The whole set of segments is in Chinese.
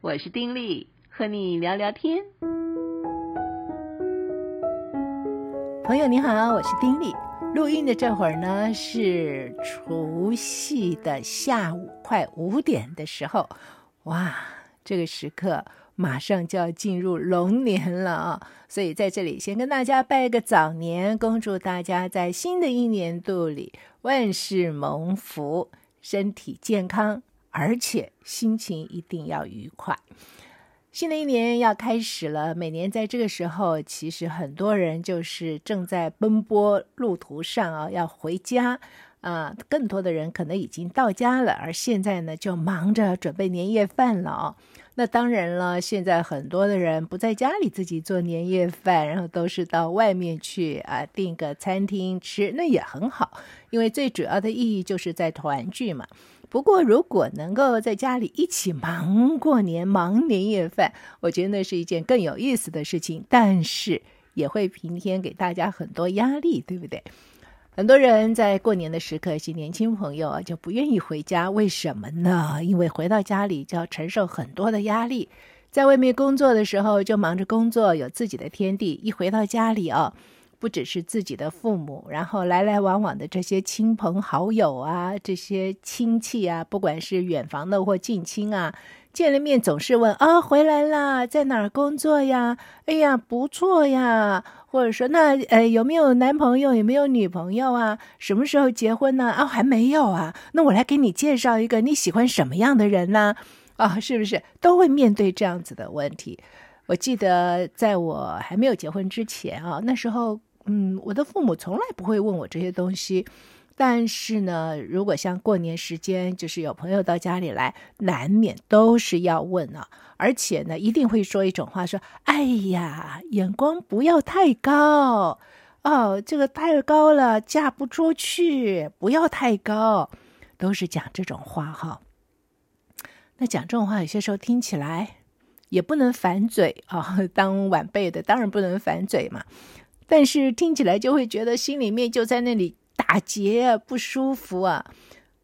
我是丁力，和你聊聊天。朋友你好，我是丁力。录音的这会儿呢，是除夕的下午快五点的时候。哇，这个时刻马上就要进入龙年了啊！所以在这里先跟大家拜个早年，恭祝大家在新的一年度里万事蒙福，身体健康。而且心情一定要愉快。新的一年要开始了，每年在这个时候，其实很多人就是正在奔波路途上啊，要回家啊。更多的人可能已经到家了，而现在呢，就忙着准备年夜饭了啊。那当然了，现在很多的人不在家里自己做年夜饭，然后都是到外面去啊订个餐厅吃，那也很好，因为最主要的意义就是在团聚嘛。不过，如果能够在家里一起忙过年、忙年夜饭，我觉得那是一件更有意思的事情。但是也会平添给大家很多压力，对不对？很多人在过年的时刻，一些年轻朋友啊就不愿意回家，为什么呢？因为回到家里就要承受很多的压力，在外面工作的时候就忙着工作，有自己的天地；一回到家里啊。不只是自己的父母，然后来来往往的这些亲朋好友啊，这些亲戚啊，不管是远房的或近亲啊，见了面总是问啊，回来啦，在哪儿工作呀？哎呀，不错呀，或者说那呃有没有男朋友，有没有女朋友啊？什么时候结婚呢？啊，还没有啊。那我来给你介绍一个你喜欢什么样的人呢？啊，是不是都会面对这样子的问题？我记得在我还没有结婚之前啊，那时候。嗯，我的父母从来不会问我这些东西，但是呢，如果像过年时间，就是有朋友到家里来，难免都是要问啊，而且呢，一定会说一种话，说：“哎呀，眼光不要太高哦，这个太高了，嫁不出去，不要太高。”都是讲这种话哈。那讲这种话，有些时候听起来也不能反嘴啊，当晚辈的当然不能反嘴嘛。但是听起来就会觉得心里面就在那里打结啊，不舒服啊。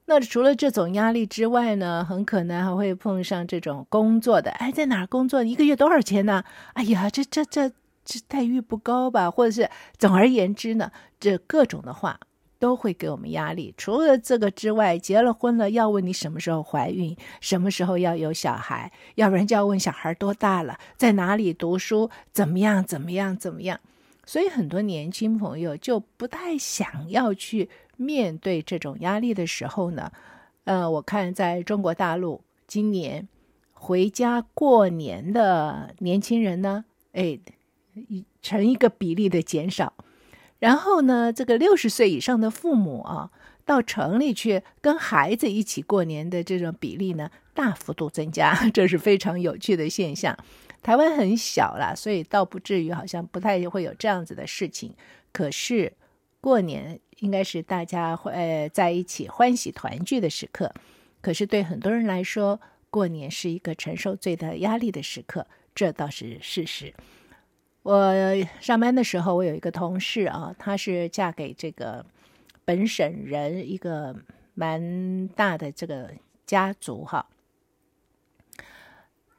那除了这种压力之外呢，很可能还会碰上这种工作的，哎，在哪儿工作？一个月多少钱呢？哎呀，这这这这待遇不高吧？或者是总而言之呢，这各种的话都会给我们压力。除了这个之外，结了婚了要问你什么时候怀孕，什么时候要有小孩，要不然就要问小孩多大了，在哪里读书，怎么样，怎么样，怎么样。所以很多年轻朋友就不太想要去面对这种压力的时候呢，呃，我看在中国大陆今年回家过年的年轻人呢，哎，成一个比例的减少。然后呢，这个六十岁以上的父母啊，到城里去跟孩子一起过年的这种比例呢，大幅度增加，这是非常有趣的现象。台湾很小啦，所以倒不至于好像不太会有这样子的事情。可是过年应该是大家会呃在一起欢喜团聚的时刻。可是对很多人来说，过年是一个承受最大压力的时刻，这倒是事实。我上班的时候，我有一个同事啊，她是嫁给这个本省人，一个蛮大的这个家族哈。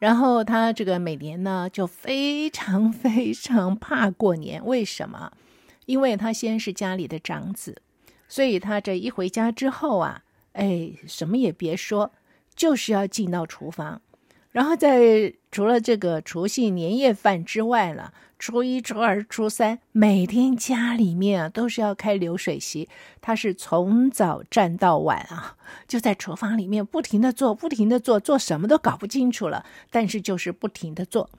然后他这个每年呢，就非常 非常怕过年。为什么？因为他先是家里的长子，所以他这一回家之后啊，哎，什么也别说，就是要进到厨房。然后在除了这个除夕年夜饭之外了，初一、初二、初三，每天家里面啊都是要开流水席，他是从早站到晚啊，就在厨房里面不停地做，不停地做，做什么都搞不清楚了，但是就是不停地做。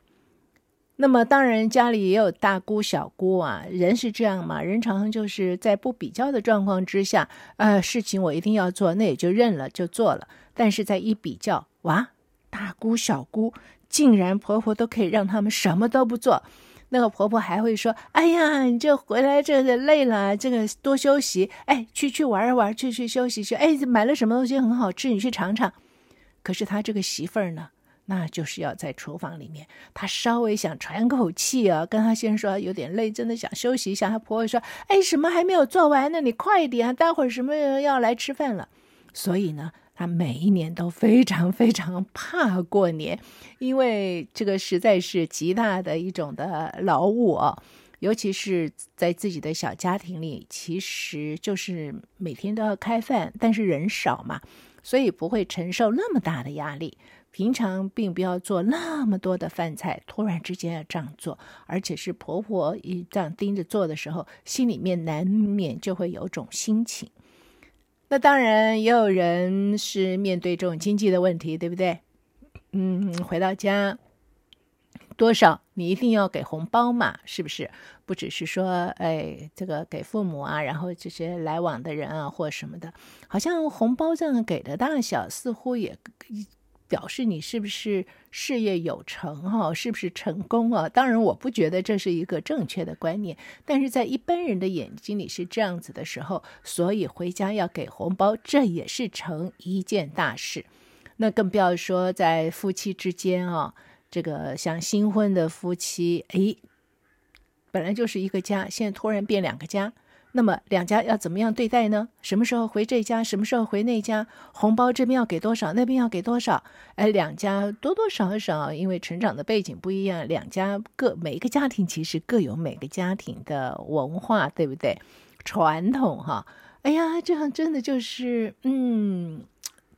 那么当然家里也有大姑小姑啊，人是这样嘛，人常常就是在不比较的状况之下，呃，事情我一定要做，那也就认了，就做了。但是在一比较，哇！大姑小姑竟然婆婆都可以让他们什么都不做，那个婆婆还会说：“哎呀，你这回来这累了，这个多休息。哎，去去玩一玩，去去休息去。哎，买了什么东西很好吃，你去尝尝。”可是她这个媳妇儿呢，那就是要在厨房里面，她稍微想喘口气啊，跟她先生说有点累，真的想休息一下。她婆婆说：“哎，什么还没有做完呢？你快一点，待会儿什么要来吃饭了。”所以呢。他每一年都非常非常怕过年，因为这个实在是极大的一种的劳务哦，尤其是在自己的小家庭里，其实就是每天都要开饭，但是人少嘛，所以不会承受那么大的压力。平常并不要做那么多的饭菜，突然之间要这样做，而且是婆婆一这样盯着做的时候，心里面难免就会有种心情。那当然也有人是面对这种经济的问题，对不对？嗯，回到家多少你一定要给红包嘛，是不是？不只是说哎，这个给父母啊，然后这些来往的人啊或什么的，好像红包这样给的大小似乎也。表示你是不是事业有成哈？是不是成功啊？当然，我不觉得这是一个正确的观念，但是在一般人的眼睛里是这样子的时候，所以回家要给红包，这也是成一件大事。那更不要说在夫妻之间啊，这个像新婚的夫妻，诶，本来就是一个家，现在突然变两个家。那么两家要怎么样对待呢？什么时候回这家，什么时候回那家？红包这边要给多少，那边要给多少？哎，两家多多少少，因为成长的背景不一样，两家各每一个家庭其实各有每个家庭的文化，对不对？传统哈。哎呀，这样真的就是，嗯，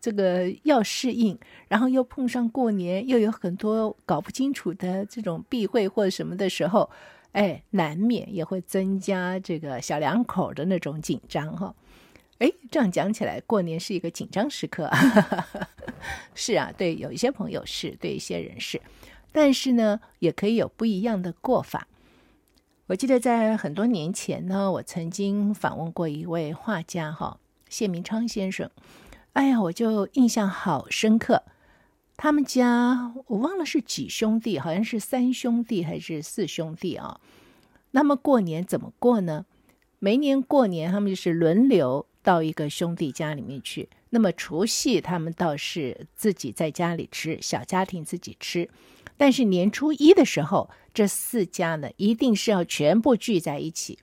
这个要适应，然后又碰上过年，又有很多搞不清楚的这种避讳或者什么的时候。哎，难免也会增加这个小两口的那种紧张哈。哎，这样讲起来，过年是一个紧张时刻。是啊，对，有一些朋友是，对一些人是，但是呢，也可以有不一样的过法。我记得在很多年前呢，我曾经访问过一位画家哈，谢明昌先生。哎呀，我就印象好深刻。他们家我忘了是几兄弟，好像是三兄弟还是四兄弟啊？那么过年怎么过呢？每年过年他们就是轮流到一个兄弟家里面去。那么除夕他们倒是自己在家里吃，小家庭自己吃。但是年初一的时候，这四家呢一定是要全部聚在一起。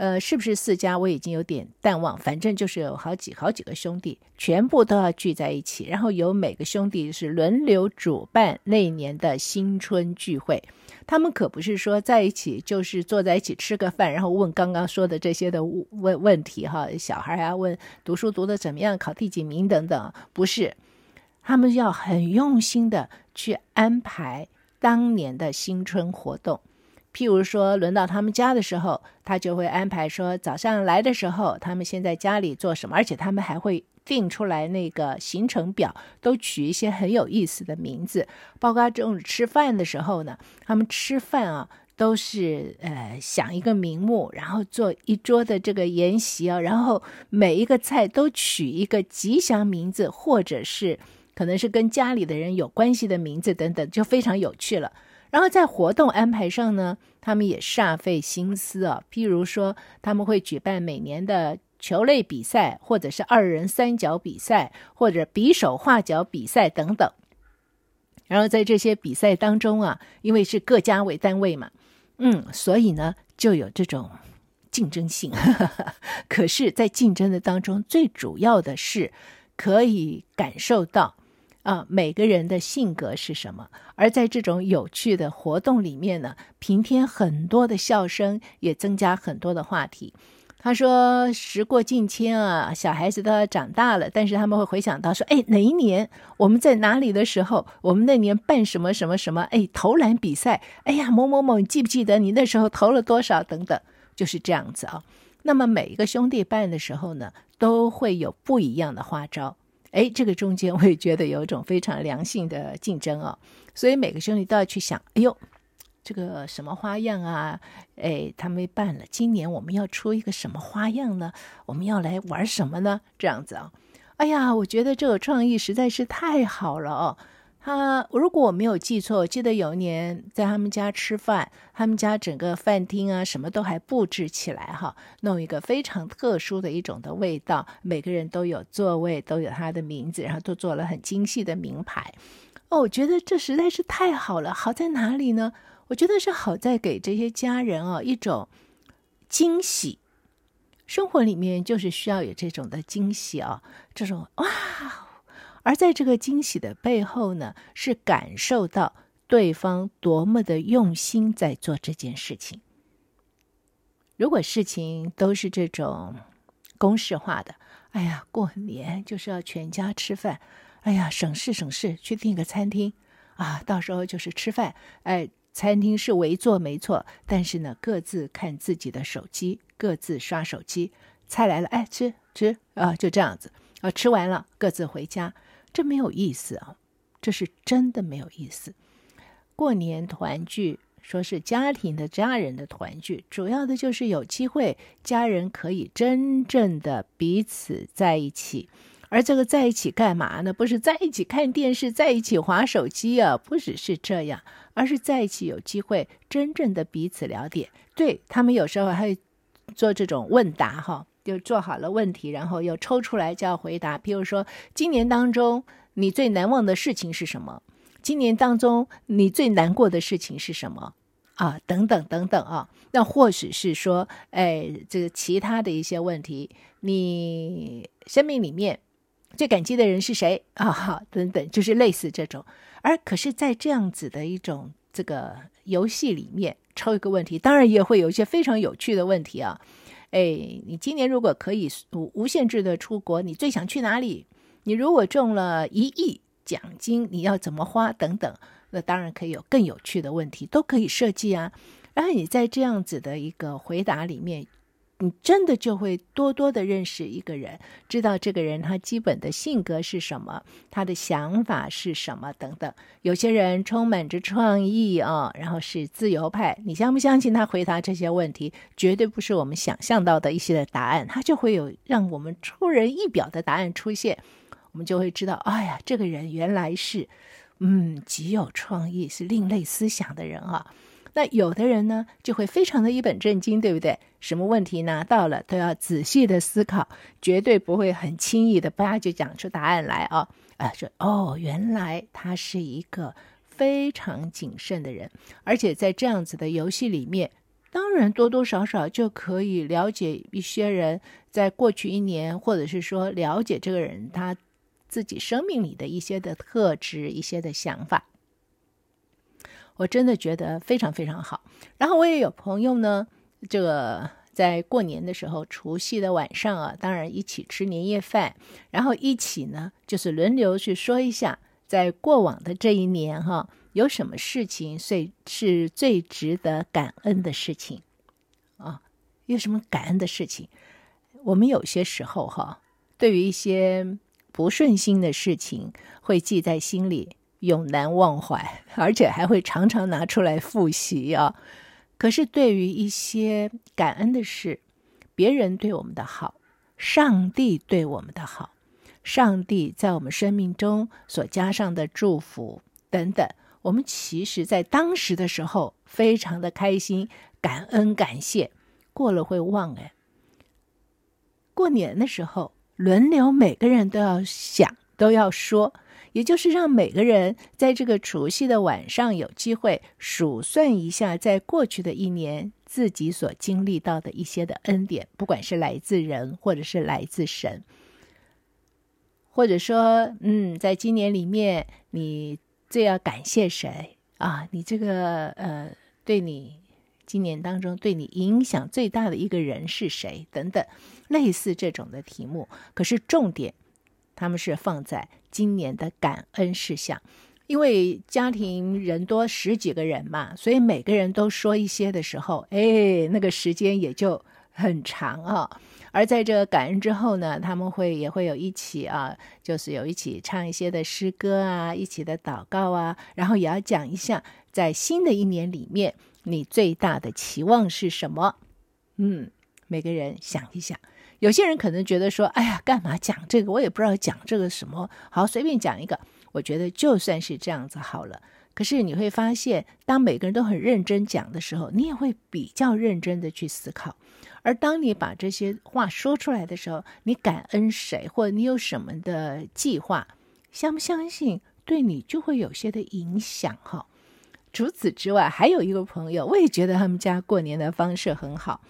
呃，是不是四家我已经有点淡忘，反正就是有好几好几个兄弟，全部都要聚在一起，然后由每个兄弟是轮流主办那年的新春聚会。他们可不是说在一起就是坐在一起吃个饭，然后问刚刚说的这些的问问题哈，小孩啊问读书读得怎么样，考第几名等等，不是，他们要很用心的去安排当年的新春活动。譬如说，轮到他们家的时候，他就会安排说，早上来的时候，他们先在家里做什么，而且他们还会定出来那个行程表，都取一些很有意思的名字。包括中午吃饭的时候呢，他们吃饭啊，都是呃想一个名目，然后做一桌的这个筵席啊，然后每一个菜都取一个吉祥名字，或者是可能是跟家里的人有关系的名字等等，就非常有趣了。然后在活动安排上呢，他们也煞费心思啊。譬如说，他们会举办每年的球类比赛，或者是二人三角比赛，或者比手画脚比赛等等。然后在这些比赛当中啊，因为是各家为单位嘛，嗯，所以呢就有这种竞争性。可是，在竞争的当中，最主要的是可以感受到。啊，每个人的性格是什么？而在这种有趣的活动里面呢，平添很多的笑声，也增加很多的话题。他说：“时过境迁啊，小孩子都要长大了，但是他们会回想到说，哎，哪一年我们在哪里的时候，我们那年办什么什么什么？哎，投篮比赛，哎呀，某某某，你记不记得你那时候投了多少？等等，就是这样子啊。那么每一个兄弟办的时候呢，都会有不一样的花招。”哎，这个中间我也觉得有一种非常良性的竞争哦，所以每个兄弟都要去想，哎呦，这个什么花样啊？哎，他们办了，今年我们要出一个什么花样呢？我们要来玩什么呢？这样子啊，哎呀，我觉得这个创意实在是太好了哦。他如果我没有记错，我记得有一年在他们家吃饭，他们家整个饭厅啊什么都还布置起来哈，弄一个非常特殊的一种的味道，每个人都有座位，都有他的名字，然后都做了很精细的名牌。哦，我觉得这实在是太好了，好在哪里呢？我觉得是好在给这些家人啊一种惊喜。生活里面就是需要有这种的惊喜啊，这种哇。而在这个惊喜的背后呢，是感受到对方多么的用心在做这件事情。如果事情都是这种公式化的，哎呀，过年就是要全家吃饭，哎呀，省事省事，去订个餐厅啊，到时候就是吃饭，哎，餐厅是围坐没错，但是呢，各自看自己的手机，各自刷手机，菜来了，哎，吃吃啊，就这样子啊，吃完了各自回家。这没有意思啊，这是真的没有意思。过年团聚，说是家庭的家人的团聚，主要的就是有机会，家人可以真正的彼此在一起。而这个在一起干嘛呢？不是在一起看电视，在一起划手机啊，不只是这样，而是在一起有机会真正的彼此了解。对，他们有时候还会做这种问答哈。就做好了问题，然后又抽出来就要回答。比如说，今年当中你最难忘的事情是什么？今年当中你最难过的事情是什么？啊，等等等等啊。那或许是说，哎，这个其他的一些问题，你生命里面最感激的人是谁啊？好，等等，就是类似这种。而可是，在这样子的一种这个游戏里面，抽一个问题，当然也会有一些非常有趣的问题啊。哎，你今年如果可以无无限制的出国，你最想去哪里？你如果中了一亿奖金，你要怎么花？等等，那当然可以有更有趣的问题，都可以设计啊。然后你在这样子的一个回答里面。你真的就会多多的认识一个人，知道这个人他基本的性格是什么，他的想法是什么等等。有些人充满着创意啊，然后是自由派，你相不相信他回答这些问题，绝对不是我们想象到的一些的答案，他就会有让我们出人意表的答案出现，我们就会知道，哎呀，这个人原来是，嗯，极有创意，是另类思想的人啊。那有的人呢，就会非常的一本正经，对不对？什么问题拿到了都要仔细的思考，绝对不会很轻易的叭就讲出答案来啊！啊，说哦，原来他是一个非常谨慎的人，而且在这样子的游戏里面，当然多多少少就可以了解一些人在过去一年，或者是说了解这个人他自己生命里的一些的特质、一些的想法。我真的觉得非常非常好。然后我也有朋友呢，这个在过年的时候，除夕的晚上啊，当然一起吃年夜饭，然后一起呢，就是轮流去说一下，在过往的这一年哈，有什么事情最是最值得感恩的事情啊？有什么感恩的事情？我们有些时候哈，对于一些不顺心的事情，会记在心里。永难忘怀，而且还会常常拿出来复习啊。可是对于一些感恩的事，别人对我们的好，上帝对我们的好，上帝在我们生命中所加上的祝福等等，我们其实在当时的时候非常的开心、感恩、感谢，过了会忘哎。过年的时候，轮流每个人都要想，都要说。也就是让每个人在这个除夕的晚上有机会数算一下，在过去的一年自己所经历到的一些的恩典，不管是来自人或者是来自神，或者说，嗯，在今年里面你最要感谢谁啊？你这个呃，对你今年当中对你影响最大的一个人是谁？等等，类似这种的题目，可是重点。他们是放在今年的感恩事项，因为家庭人多十几个人嘛，所以每个人都说一些的时候，哎，那个时间也就很长啊。而在这感恩之后呢，他们会也会有一起啊，就是有一起唱一些的诗歌啊，一起的祷告啊，然后也要讲一下，在新的一年里面，你最大的期望是什么？嗯，每个人想一想。有些人可能觉得说：“哎呀，干嘛讲这个？我也不知道讲这个什么。好，随便讲一个。我觉得就算是这样子好了。可是你会发现，当每个人都很认真讲的时候，你也会比较认真的去思考。而当你把这些话说出来的时候，你感恩谁，或者你有什么的计划，相不相信，对你就会有些的影响哈。除此之外，还有一个朋友，我也觉得他们家过年的方式很好。”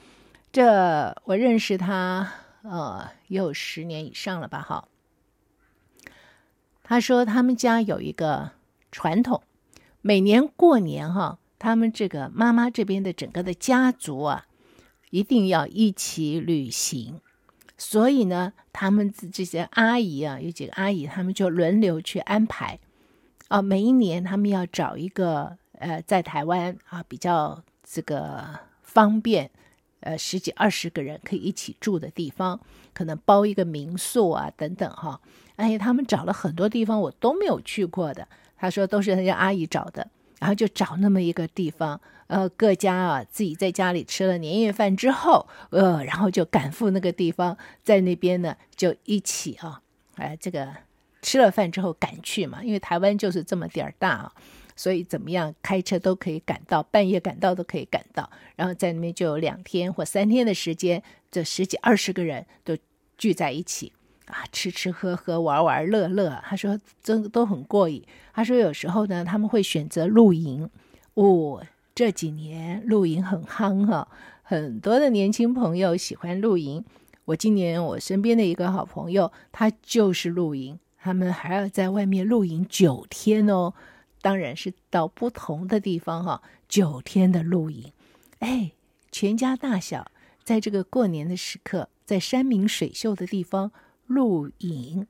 这我认识他，呃，也有十年以上了吧？哈，他说他们家有一个传统，每年过年哈，他们这个妈妈这边的整个的家族啊，一定要一起旅行。所以呢，他们这些阿姨啊，有几个阿姨，他们就轮流去安排。啊，每一年他们要找一个呃，在台湾啊比较这个方便，呃，十几二十个人可以一起住的地方，可能包一个民宿啊等等哈。哎，他们找了很多地方，我都没有去过的。他说都是人家阿姨找的，然后就找那么一个地方。呃，各家啊，自己在家里吃了年夜饭之后，呃，然后就赶赴那个地方，在那边呢，就一起啊，哎，这个吃了饭之后赶去嘛，因为台湾就是这么点儿大啊，所以怎么样开车都可以赶到，半夜赶到都可以赶到，然后在那边就有两天或三天的时间，这十几二十个人都聚在一起啊，吃吃喝喝，玩玩乐乐。他说真的都很过瘾。他说有时候呢，他们会选择露营，哦。这几年露营很夯哈，很多的年轻朋友喜欢露营。我今年我身边的一个好朋友，他就是露营，他们还要在外面露营九天哦，当然是到不同的地方哈，九天的露营。哎，全家大小在这个过年的时刻，在山明水秀的地方露营，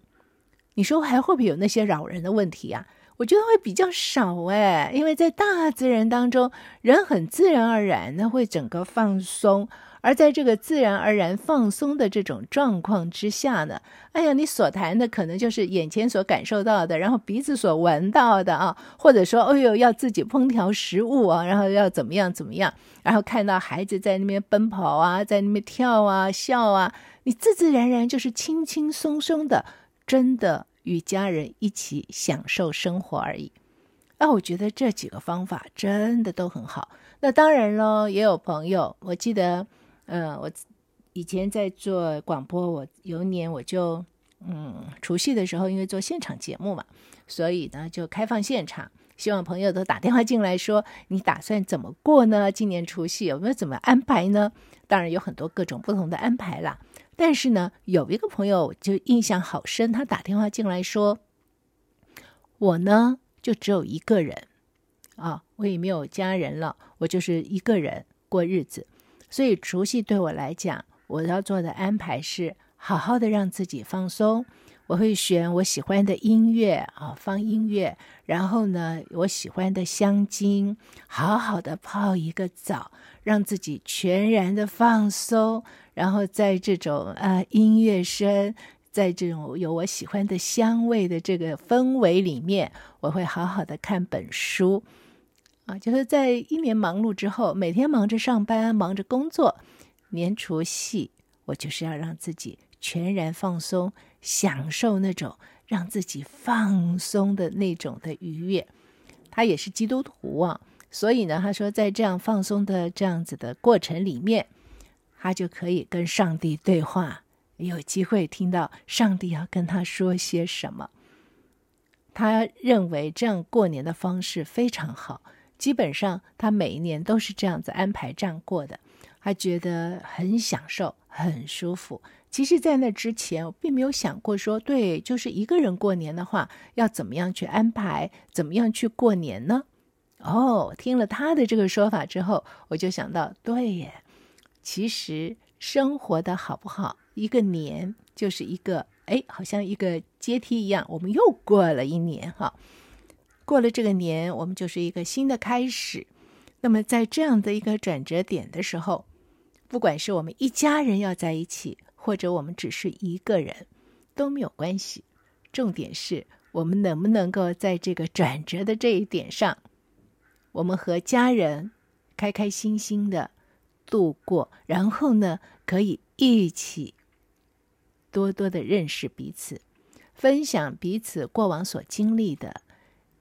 你说还会不会有那些扰人的问题啊？我觉得会比较少哎，因为在大自然当中，人很自然而然的会整个放松，而在这个自然而然放松的这种状况之下呢，哎呀，你所谈的可能就是眼前所感受到的，然后鼻子所闻到的啊，或者说，哎呦，要自己烹调食物啊，然后要怎么样怎么样，然后看到孩子在那边奔跑啊，在那边跳啊笑啊，你自自然然就是轻轻松松的，真的。与家人一起享受生活而已，啊，我觉得这几个方法真的都很好。那当然喽，也有朋友，我记得，呃，我以前在做广播，我有一年我就，嗯，除夕的时候，因为做现场节目嘛，所以呢就开放现场，希望朋友都打电话进来说，你打算怎么过呢？今年除夕有没有怎么安排呢？当然有很多各种不同的安排啦。但是呢，有一个朋友就印象好深，他打电话进来说：“我呢就只有一个人啊，我也没有家人了，我就是一个人过日子。所以除夕对我来讲，我要做的安排是好好的让自己放松。我会选我喜欢的音乐啊，放音乐，然后呢，我喜欢的香精，好好的泡一个澡，让自己全然的放松。”然后在这种啊音乐声，在这种有我喜欢的香味的这个氛围里面，我会好好的看本书，就是在一年忙碌之后，每天忙着上班，忙着工作，年除夕，我就是要让自己全然放松，享受那种让自己放松的那种的愉悦。他也是基督徒啊，所以呢，他说在这样放松的这样子的过程里面。他就可以跟上帝对话，有机会听到上帝要跟他说些什么。他认为这样过年的方式非常好，基本上他每一年都是这样子安排这样过的，他觉得很享受，很舒服。其实，在那之前，我并没有想过说，对，就是一个人过年的话，要怎么样去安排，怎么样去过年呢？哦，听了他的这个说法之后，我就想到，对耶。其实生活的好不好，一个年就是一个，哎，好像一个阶梯一样，我们又过了一年哈。过了这个年，我们就是一个新的开始。那么在这样的一个转折点的时候，不管是我们一家人要在一起，或者我们只是一个人，都没有关系。重点是我们能不能够在这个转折的这一点上，我们和家人开开心心的。度过，然后呢，可以一起多多的认识彼此，分享彼此过往所经历的，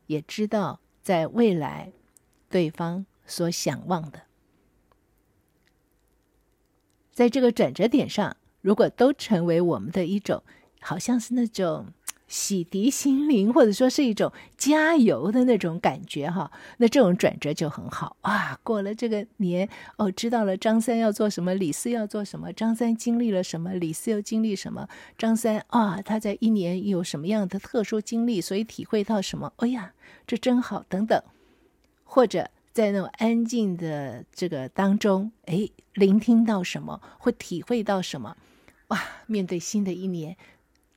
也知道在未来对方所想望的。在这个转折点上，如果都成为我们的一种，好像是那种洗涤心灵，或者说是一种加油的那种感觉哈。那这种转折就很好哇。过了这个年哦，知道了张三要做什么，李四要做什么，张三经历了什么，李四又经历什么。张三啊，他在一年有什么样的特殊经历，所以体会到什么？哎呀，这真好，等等。或者在那种安静的这个当中，哎，聆听到什么，会体会到什么？哇，面对新的一年。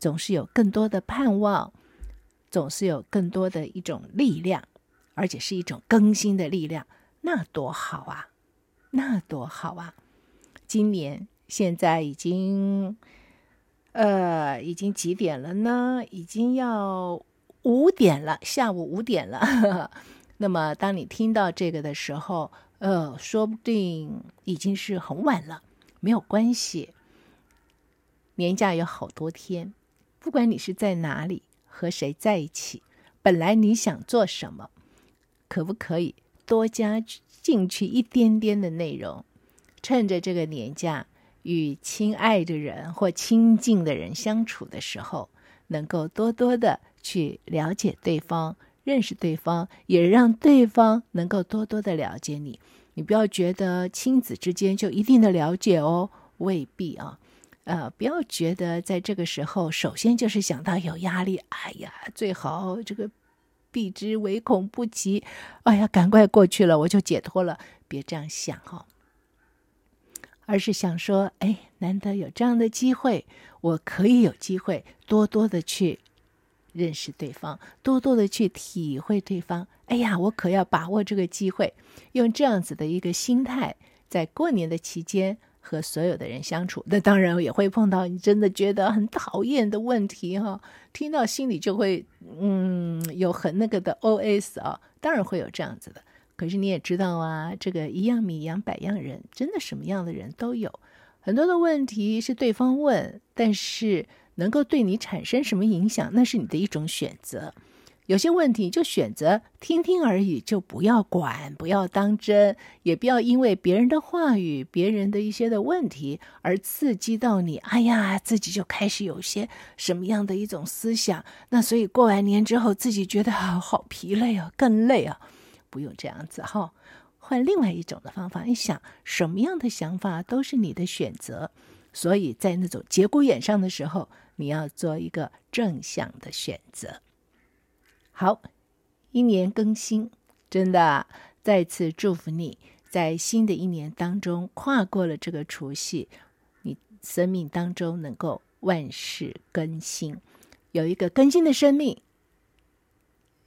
总是有更多的盼望，总是有更多的一种力量，而且是一种更新的力量，那多好啊！那多好啊！今年现在已经，呃，已经几点了呢？已经要五点了，下午五点了。那么，当你听到这个的时候，呃，说不定已经是很晚了。没有关系，年假有好多天。不管你是在哪里和谁在一起，本来你想做什么，可不可以多加进去一点点的内容？趁着这个年假，与亲爱的人或亲近的人相处的时候，能够多多的去了解对方，认识对方，也让对方能够多多的了解你。你不要觉得亲子之间就一定的了解哦，未必啊。呃，不要觉得在这个时候，首先就是想到有压力。哎呀，最好这个避之唯恐不及。哎呀，赶快过去了，我就解脱了。别这样想哈、哦，而是想说，哎，难得有这样的机会，我可以有机会多多的去认识对方，多多的去体会对方。哎呀，我可要把握这个机会，用这样子的一个心态，在过年的期间。和所有的人相处，那当然也会碰到你真的觉得很讨厌的问题哈。听到心里就会嗯有很那个的 OS 啊，当然会有这样子的。可是你也知道啊，这个一样米养百样人，真的什么样的人都有。很多的问题是对方问，但是能够对你产生什么影响，那是你的一种选择。有些问题就选择听听而已，就不要管，不要当真，也不要因为别人的话语、别人的一些的问题而刺激到你。哎呀，自己就开始有些什么样的一种思想，那所以过完年之后，自己觉得好好疲累啊，更累啊，不用这样子哈，换另外一种的方法。你想什么样的想法都是你的选择，所以在那种节骨眼上的时候，你要做一个正向的选择。好，一年更新，真的再次祝福你，在新的一年当中跨过了这个除夕，你生命当中能够万事更新，有一个更新的生命，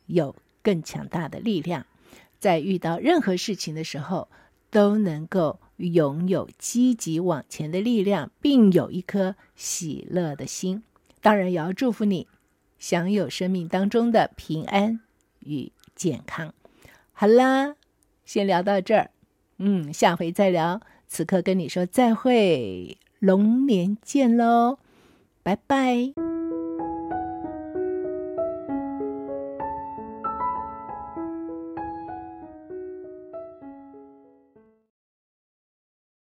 有更强大的力量，在遇到任何事情的时候都能够拥有积极往前的力量，并有一颗喜乐的心。当然，也要祝福你。享有生命当中的平安与健康。好啦，先聊到这儿，嗯，下回再聊。此刻跟你说再会，龙年见喽，拜拜。